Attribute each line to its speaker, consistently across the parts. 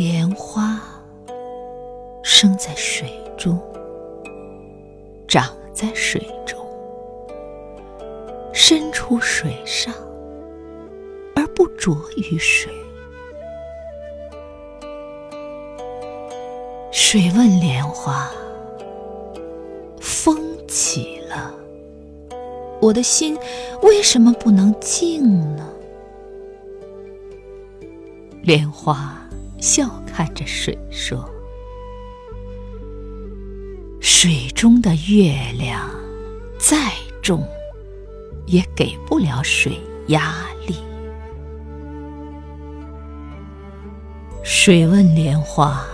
Speaker 1: 莲花生在水中，长在水中，伸出水上，而不着于水。水问莲花：“风起了，我的心为什么不能静呢？”莲花笑看着水说：“水中的月亮再重，也给不了水压力。”水问莲花：“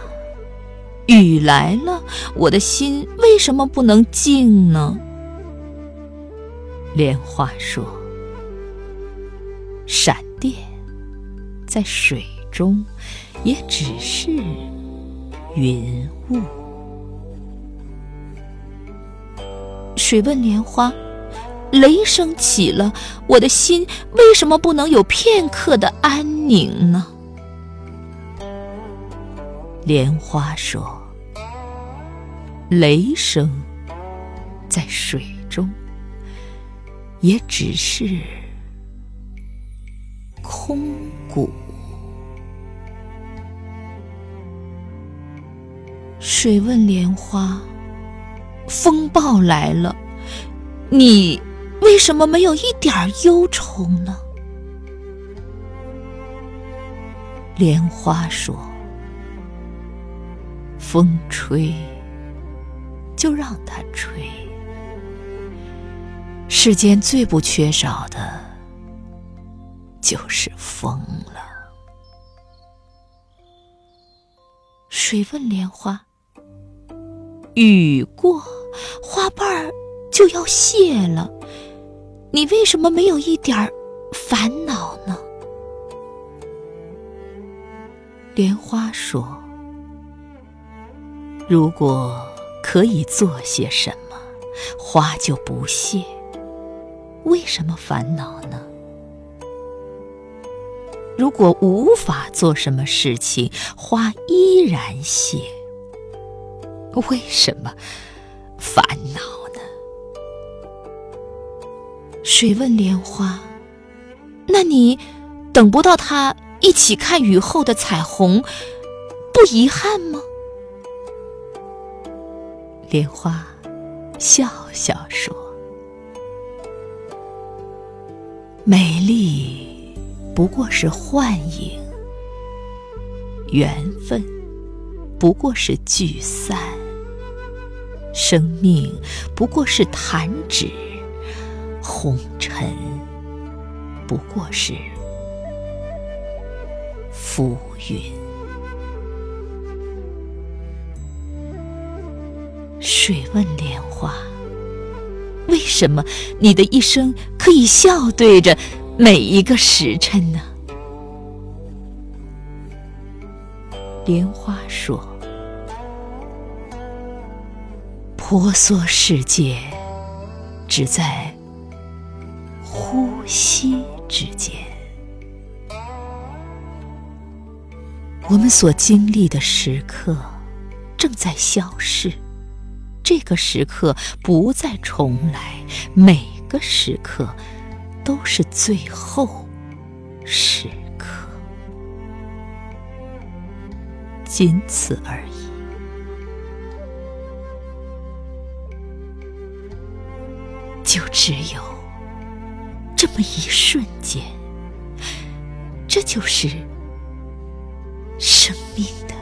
Speaker 1: 雨来了，我的心为什么不能静呢？”莲花说：“闪电在水。”中也只是云雾。水问莲花：“雷声起了，我的心为什么不能有片刻的安宁呢？”莲花说：“雷声在水中也只是空谷。”水问莲花：“风暴来了，你为什么没有一点忧愁呢？”莲花说：“风吹，就让它吹。世间最不缺少的，就是风了。”水问莲花。雨过，花瓣儿就要谢了，你为什么没有一点烦恼呢？莲花说：“如果可以做些什么，花就不谢，为什么烦恼呢？如果无法做什么事情，花依然谢。”为什么烦恼呢？水问莲花：“那你等不到他一起看雨后的彩虹，不遗憾吗？”莲花笑笑说：“美丽不过是幻影，缘分不过是聚散。”生命不过是弹指，红尘不过是浮云。水问莲花：“为什么你的一生可以笑对着每一个时辰呢？”莲花说。婆娑世界，只在呼吸之间。我们所经历的时刻正在消逝，这个时刻不再重来，每个时刻都是最后时刻，仅此而已。只有这么一瞬间，这就是生命的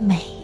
Speaker 1: 美。